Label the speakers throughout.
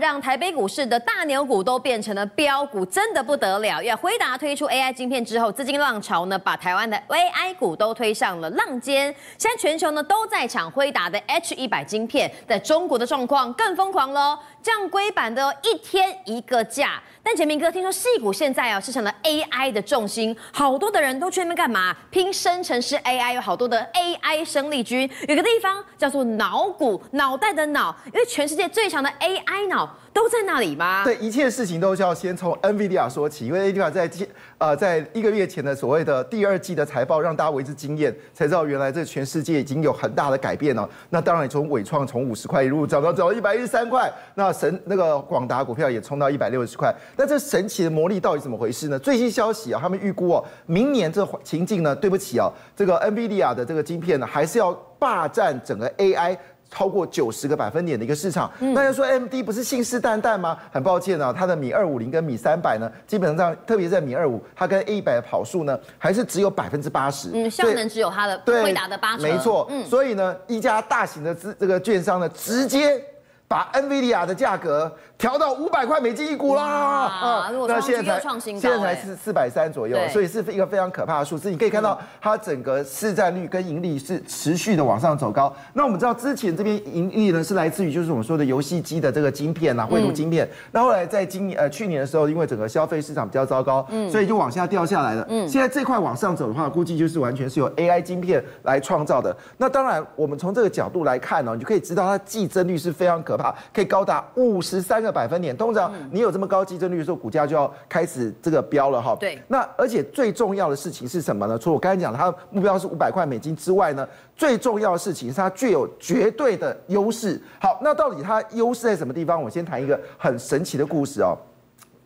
Speaker 1: 让台北股市的大牛股都变成了标股，真的不得了。要辉达推出 AI 晶片之后，资金浪潮呢，把台湾的 AI 股都推上了浪尖。现在全球呢都在抢辉达的 H100 晶片，在中国的状况更疯狂喽，降规版的一天一个价。但杰明哥听说戏股现在啊是成了 AI 的重心，好多的人都去那边干嘛？拼生成式 AI，有好多的 AI 生力军。有个地方叫做脑谷，脑袋的脑，因为全世界最强的 AI 脑。都在那里吗？
Speaker 2: 对，一切事情都是要先从 NVIDIA 说起，因为 NVIDIA 在呃在一个月前的所谓的第二季的财报，让大家为之惊艳，才知道原来这全世界已经有很大的改变了。那当然从纬创从五十块一路涨到涨到一百一十三块，那神那个广达股票也冲到一百六十块。那这神奇的魔力到底怎么回事呢？最新消息啊，他们预估哦，明年这情境呢，对不起啊，这个 NVIDIA 的这个晶片呢，还是要霸占整个 AI。超过九十个百分点的一个市场，那要说 AMD 不是信誓旦旦吗？很抱歉啊，它的米二五零跟米三百呢，基本上特别在米二五，它跟 A 一百的跑数呢，还是只有百分之八十，
Speaker 1: 嗯，效能只有它的惠达的八成，
Speaker 2: 没错，嗯，所以呢，一家大型的资这个券商呢，直接把 NVIDIA 的价格。调到五百块美金一股啦！啊，
Speaker 1: 那现在才现
Speaker 2: 在才是四百三左右，所以是一个非常可怕的数字。你可以看到它整个市占率跟盈利是持续的往上走高。那我们知道之前这边盈利呢是来自于就是我们说的游戏机的这个晶片啊，绘图晶片。那后来在今年呃去年的时候，因为整个消费市场比较糟糕，所以就往下掉下来了。嗯，现在这块往上走的话，估计就是完全是由 AI 晶片来创造的。那当然，我们从这个角度来看呢，你就可以知道它季增率是非常可怕，可以高达五十三个。百分点，通常你有这么高基增率的时候，股价就要开始这个飙了哈。
Speaker 1: 对。
Speaker 2: 那而且最重要的事情是什么呢？除了我刚才讲的，它目标是五百块美金之外呢，最重要的事情是它具有绝对的优势。好，那到底它优势在什么地方？我先谈一个很神奇的故事哦。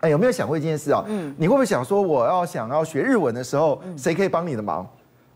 Speaker 2: 哎，有没有想过一件事啊？嗯。你会不会想说，我要想要学日文的时候，谁可以帮你的忙？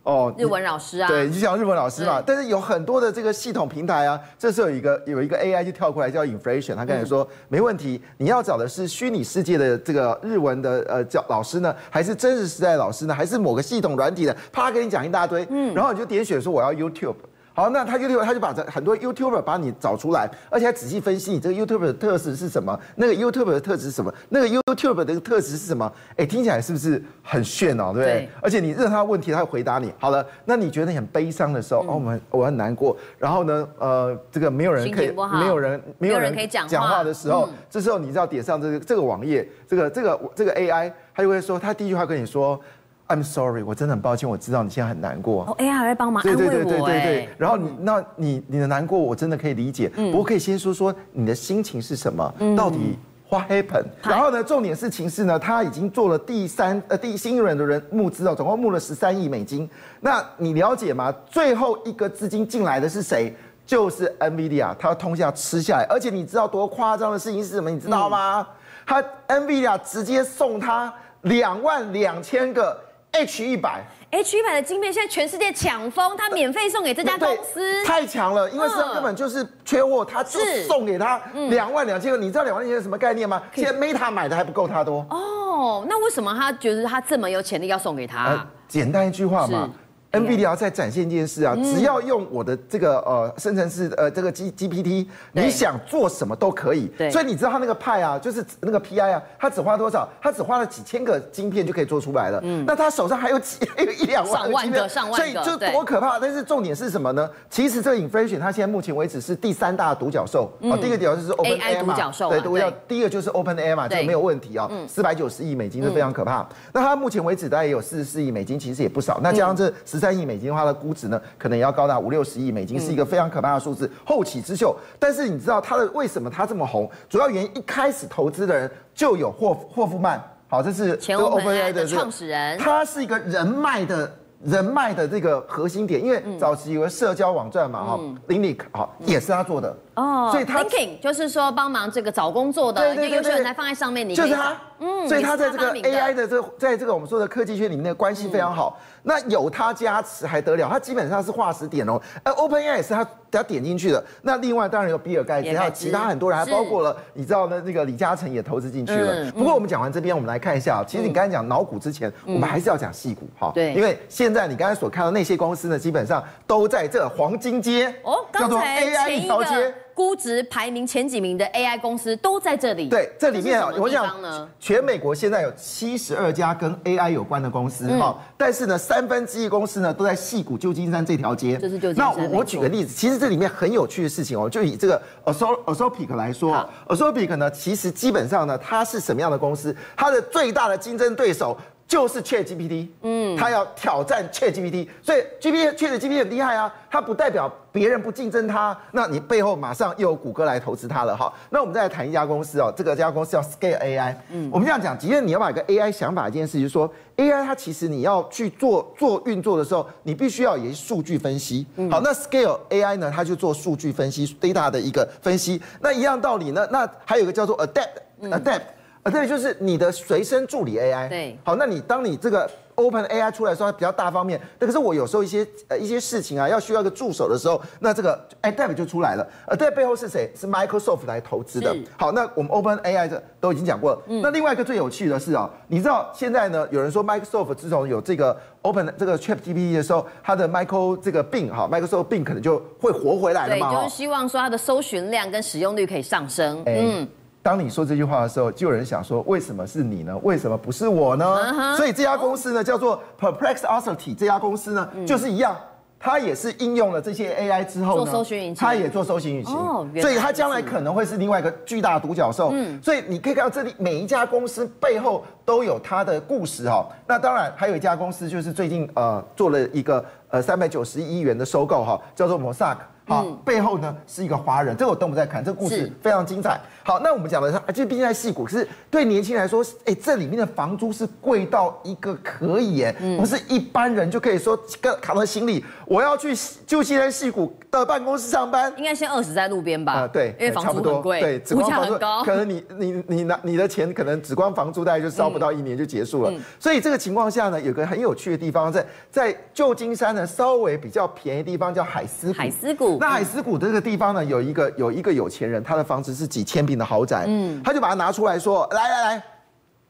Speaker 1: 哦，日文老师啊，
Speaker 2: 对，你就讲日文老师嘛。但是有很多的这个系统平台啊，这时候有一个有一个 AI 就跳过来叫 Inflation，他跟你说没问题，你要找的是虚拟世界的这个日文的呃教老师呢，还是真实时代的老师呢，还是某个系统软体的？啪，给你讲一大堆，嗯，然后你就点选说我要 YouTube。好，那他 YouTube 他就把这很多 YouTuber 把你找出来，而且还仔细分析你这个 YouTuber 的特质是什么，那个 YouTuber 的特质是什么，那个 YouTuber 的特质是什么？哎，听起来是不是很炫哦？对不对？对，而且你问他问题，他会回答你。好了，那你觉得你很悲伤的时候，嗯、哦，我们我很难过。然后呢，呃，这个没有人可以，没有人没有人可以讲讲话的时候，嗯、这时候你就要点上这个这个网页，这个这个这个 AI，他就会说，他第一句话跟你说。I'm sorry，我真的很抱歉，我知道你现在很难过。
Speaker 1: 哦，AI 还会帮忙安慰我。对对对对对。
Speaker 2: 然后你，那你你的难过，我真的可以理解。嗯。不过可以先说说你的心情是什么？嗯。到底 What happened？然后呢，重点事情是呢，他已经做了第三呃第新一轮的人募资哦，总共募了十三亿美金。那你了解吗？最后一个资金进来的是谁？就是 NVIDIA，他要通下吃下来。而且你知道多夸张的事情是什么？你知道吗？他 NVIDIA 直接送他两万两千个。H 一百
Speaker 1: ，H 一百的晶片现在全世界抢疯，他免费送给这家公司，
Speaker 2: 太强了，因为是根本就是缺货，他就送给他两万两千个。你知道两万两千个什么概念吗？现在 Meta 买的还不够他多。
Speaker 1: 哦，那为什么他觉得他这么有潜力要送给他？呃，
Speaker 2: 简单一句话嘛。NVIDIA 在展现一件事啊，只要用我的这个呃生成式呃这个 G GPT，你想做什么都可以。对，所以你知道他那个派啊，就是那个 PI 啊，他只花多少？他只花了几千个晶片就可以做出来了。嗯，那他手上还有几 还有一两万个晶片，
Speaker 1: 上万个，
Speaker 2: 所以就多可怕。但是重点是什么呢？其实这个 Inflation 它现在目前为止是第三大独角兽。哦，第一个独角兽是 OpenAI 嘛，对，独角。第一个就是 OpenAI 嘛，这个没有问题啊。四百九十亿美金是非常可怕。那它目前为止大概也有四十四亿美金，其实也不少。那加上这十三亿美金的话的？估值呢，可能也要高达五六十亿美金，是一个非常可怕的数字，后起之秀。但是你知道它的为什么它这么红？主要原因一开始投资的人就有霍霍夫曼，好，这是
Speaker 1: 前 OpenAI 的创始人，
Speaker 2: 他是一个人脉的。人脉的这个核心点，因为早期有个社交网站嘛，哈，Link 好也是他做的
Speaker 1: 哦，所以他就是说帮忙这个找工作的，对对对，优秀人才放在上面，你
Speaker 2: 就是他，嗯，所以他在这个 AI 的这在这个我们说的科技圈里面的关系非常好。那有他加持还得了，他基本上是化石点哦。而 OpenAI 也是他他点进去的。那另外当然有比尔盖茨，还有其他很多人，还包括了你知道呢，那个李嘉诚也投资进去了。不过我们讲完这边，我们来看一下，其实你刚才讲脑股之前，我们还是要讲细股哈，对，因为现在你刚才所看到那些公司呢，基本上都在这黄金街哦，叫做 AI 一条街。
Speaker 1: 估值排名前几名的 AI 公司都在这里。
Speaker 2: 对，这里面啊，我想
Speaker 1: 呢，
Speaker 2: 全美国现在有七十二家跟 AI 有关的公司，哈、嗯，但是呢，三分之一公司呢都在戏谷旧金山这条街。
Speaker 1: 就是旧金山。
Speaker 2: 那我我举个例子，其实这里面很有趣的事情哦，就以这个 Anthropic 来说，Anthropic 呢，其实基本上呢，它是什么样的公司？它的最大的竞争对手。就是 ChatGPT，嗯，他要挑战 ChatGPT，所以 GPT ChatGPT 很厉害啊，它不代表别人不竞争它，那你背后马上又有谷歌来投资它了哈。那我们再来谈一家公司哦，这个家公司叫 Scale AI，嗯，我们这样讲，即便你要把一个 AI 想法一件事，就是说 AI 它其实你要去做做运作的时候，你必须要有一些数据分析，好，那 Scale AI 呢，它就做数据分析 data 的一个分析，那一样道理呢，那还有一个叫做 Adapt，Adapt。啊，对，就是你的随身助理 AI。
Speaker 1: 对，
Speaker 2: 好，那你当你这个 Open AI 出来的时候，它比较大方面。但可是我有时候一些呃一些事情啊，要需要一个助手的时候，那这个 Adapt 就出来了。而在背后是谁？是 Microsoft 来投资的。好，那我们 Open AI 这都已经讲过了。嗯。那另外一个最有趣的是啊，你知道现在呢，有人说 Microsoft 自从有这个 Open 这个 ChatGPT 的时候，它的 Michael 这个 Bing 哈，Microsoft Bing 可能就会活回来了嘛。
Speaker 1: 对，就是希望说它的搜寻量跟使用率可以上升。嗯。
Speaker 2: 当你说这句话的时候，就有人想说：为什么是你呢？为什么不是我呢？Uh huh. 所以这家公司呢，叫做 Perplexity。这家公司呢，嗯、就是一样，它也是应用了这些 AI 之后呢，它也做搜寻引擎。哦，所以它将来可能会是另外一个巨大的独角兽。嗯，所以你可以看到这里每一家公司背后都有它的故事哈。那当然还有一家公司，就是最近呃做了一个呃三百九十亿元的收购哈，叫做 Mosaic。好，背后呢是一个华人，这个我等我们再看，这个故事非常精彩。好，那我们讲的是，这毕竟在戏谷，可是对年轻人来说，哎，这里面的房租是贵到一个可以，哎，不是一般人就可以说跟扛着行李，我要去旧金山戏谷的办公室上班，
Speaker 1: 应该先饿死在路边吧？啊，
Speaker 2: 对，
Speaker 1: 因为房租很贵，
Speaker 2: 对，物价很高，可能你你你拿你的钱，可能只光房租大概就烧不到一年就结束了。所以这个情况下呢，有个很有趣的地方，在在旧金山呢，稍微比较便宜的地方叫海斯
Speaker 1: 海斯谷。
Speaker 2: 那海斯谷这个地方呢，有一个有一个有钱人，他的房子是几千平的豪宅，嗯，他就把它拿出来说，来来来。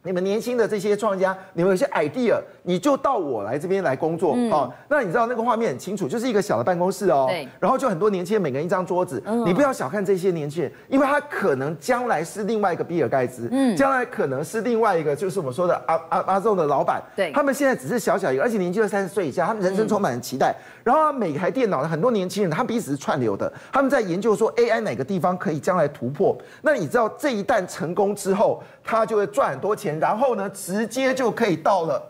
Speaker 2: 你们年轻的这些创业家，你们有些 idea，你就到我来这边来工作，嗯、哦。那你知道那个画面很清楚，就是一个小的办公室哦。对。然后就很多年轻人，每个人一张桌子。嗯、你不要小看这些年轻人，因为他可能将来是另外一个比尔盖茨，嗯，将来可能是另外一个，就是我们说的阿阿阿众的老板。对。他们现在只是小小一个，而且年纪在三十岁以下，他们人生充满了期待。嗯、然后每台电脑，很多年轻人，他们彼此是串流的，他们在研究说 AI 哪个地方可以将来突破。那你知道这一旦成功之后，他就会赚很多钱，然后呢，直接就可以到了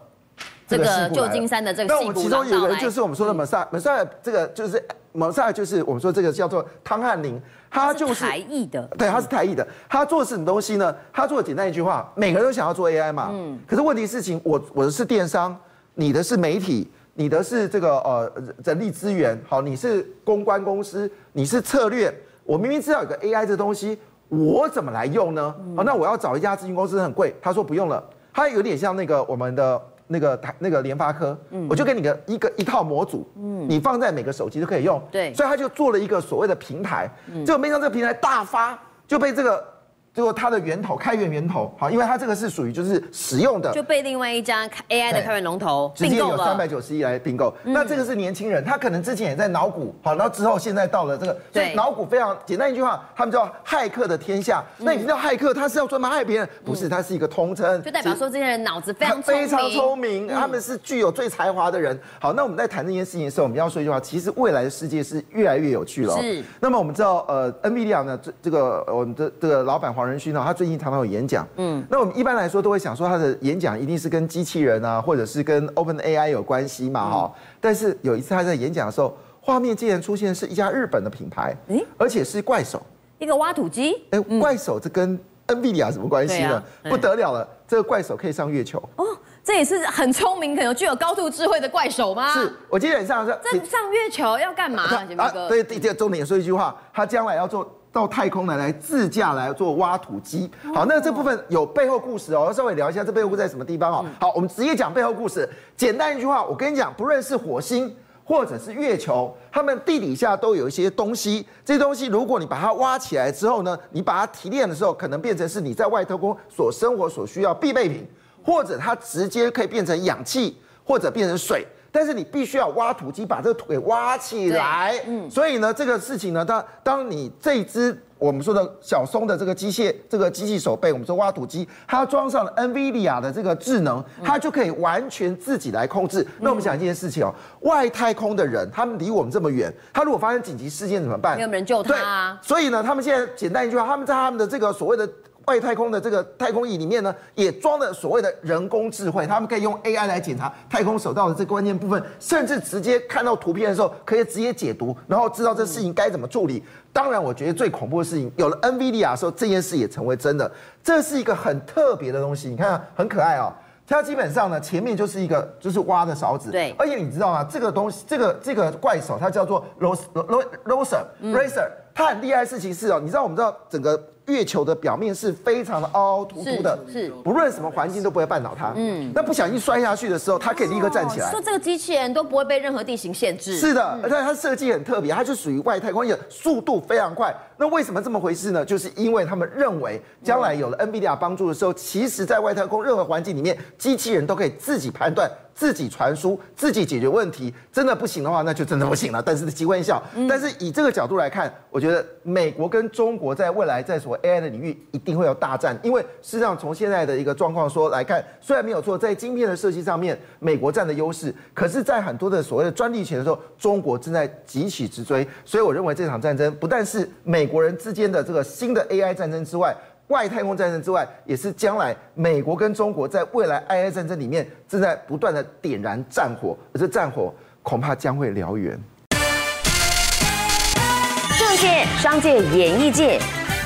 Speaker 2: 这个旧
Speaker 1: 金山的这个。
Speaker 2: 那我们其中有一个人就是我们说的 Mosaic，Mosaic 这个就是 Mosaic 就是我们说这个叫做汤汉林，他就是
Speaker 1: 台裔的，
Speaker 2: 对，他是台裔的。他做是什么东西呢？他做的简单一句话，每个人都想要做 AI 嘛，嗯。可是问题事情，我我的是电商，你的是媒体，你的是这个呃人力资源，好，你是公关公司，你是策略。我明明知道有个 AI 这东西。我怎么来用呢？哦，那我要找一家咨询公司很贵，他说不用了，他有点像那个我们的那个台那个联发科，嗯，我就给你个一个一套模组，嗯，你放在每个手机都可以用，对，所以他就做了一个所谓的平台，结果没想到这个平台大发，就被这个。最后，它的源头开源源头好，因为它这个是属于就是使用的，
Speaker 1: 就被另外一家 AI 的开源龙头
Speaker 2: 直接有三百九十亿来并购。嗯、那这个是年轻人，他可能之前也在脑股，好，然后之后现在到了这个，所以脑股非常简单一句话，他们叫骇客的天下。嗯、那你知道骇客他是要专门害别人？不是，他是一个通称，
Speaker 1: 就代表说这些人脑子非常
Speaker 2: 非常聪明，他们是具有最才华的人。好，那我们在谈这件事情的时候，我们要说一句话，其实未来的世界是越来越有趣了。是。那么我们知道，呃，NVIDIA 呢，这这个我们的这个老板黄仁勋呢，他最近。常常有演讲，嗯，那我们一般来说都会想说他的演讲一定是跟机器人啊，或者是跟 Open AI 有关系嘛，哈。但是有一次他在演讲的时候，画面竟然出现是一家日本的品牌，而且是怪手，
Speaker 1: 一个挖土机，
Speaker 2: 哎，怪手这跟 NVIDIA 什么关系呢？不得了了，这个怪手可以上月球哦，
Speaker 1: 这也是很聪明，可能具有高度智慧的怪手吗？
Speaker 2: 是我基本上是
Speaker 1: 这上月球要干嘛？
Speaker 2: 啊，对，第二重点说一句话，他将来要做。到太空来来自驾来做挖土机，好，那这部分有背后故事哦，要稍微聊一下这背后在什么地方哦。好，我们直接讲背后故事。简单一句话，我跟你讲，不论是火星或者是月球，他们地底下都有一些东西。这些东西，如果你把它挖起来之后呢，你把它提炼的时候，可能变成是你在外太空所生活所需要必备品，或者它直接可以变成氧气，或者变成水。但是你必须要挖土机把这个土给挖起来。嗯，所以呢，这个事情呢，当当你这只。我们说的小松的这个机械，这个机器手臂，我们说挖土机，它装上了 NVIDIA 的这个智能，它就可以完全自己来控制。嗯、那我们想一件事情哦，外太空的人，他们离我们这么远，他如果发生紧急事件怎么办？
Speaker 1: 没有人救他啊。
Speaker 2: 所以呢，他们现在简单一句话，他们在他们的这个所谓的。外太空的这个太空椅里面呢，也装了所谓的人工智慧，他们可以用 AI 来检查太空手道的这关键部分，甚至直接看到图片的时候，可以直接解读，然后知道这事情该怎么处理。当然，我觉得最恐怖的事情，有了 NVIDIA 的时候，这件事也成为真的。这是一个很特别的东西，你看很可爱哦。它基本上呢，前面就是一个就是挖的勺子，
Speaker 1: 对。
Speaker 2: 而且你知道吗？这个东西，这个这个怪手，它叫做 Racer Racer，它很厉害的事情是哦，你知道我们知道整个。月球的表面是非常的凹凹凸凸的，是，是不论什么环境都不会绊倒它。嗯，那不小心摔下去的时候，它可以立刻站起来。
Speaker 1: 说这个机器人都不会被任何地形限制。
Speaker 2: 是的，而且它设计很特别，它就属于外太空，而且速度非常快。那为什么这么回事呢？就是因为他们认为，将来有了 NVIDIA 帮助的时候，其实在外太空任何环境里面，机器人都可以自己判断。自己传输，自己解决问题，真的不行的话，那就真的不行了。但是机关效，但是以这个角度来看，我觉得美国跟中国在未来在所 AI 的领域一定会有大战，因为事实上从现在的一个状况说来看，虽然没有错，在晶片的设计上面，美国占的优势，可是，在很多的所谓的专利权的时候，中国正在急起直追。所以我认为这场战争不但是美国人之间的这个新的 AI 战争之外。外太空战争之外，也是将来美国跟中国在未来 AI 战争里面正在不断的点燃战火，而这战火恐怕将会燎原。
Speaker 1: 政界、商界、演艺界，